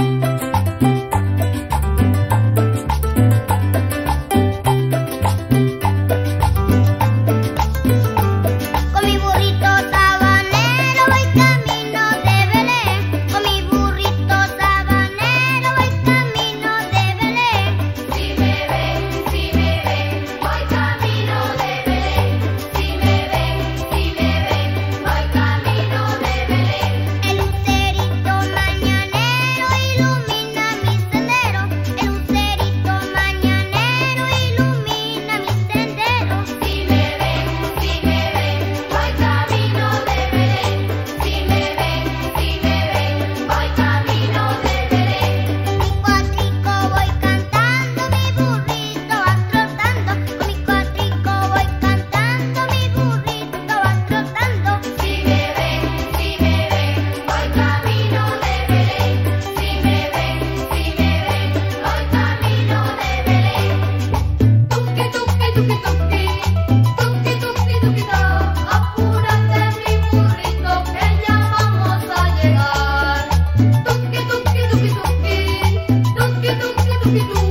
Música Música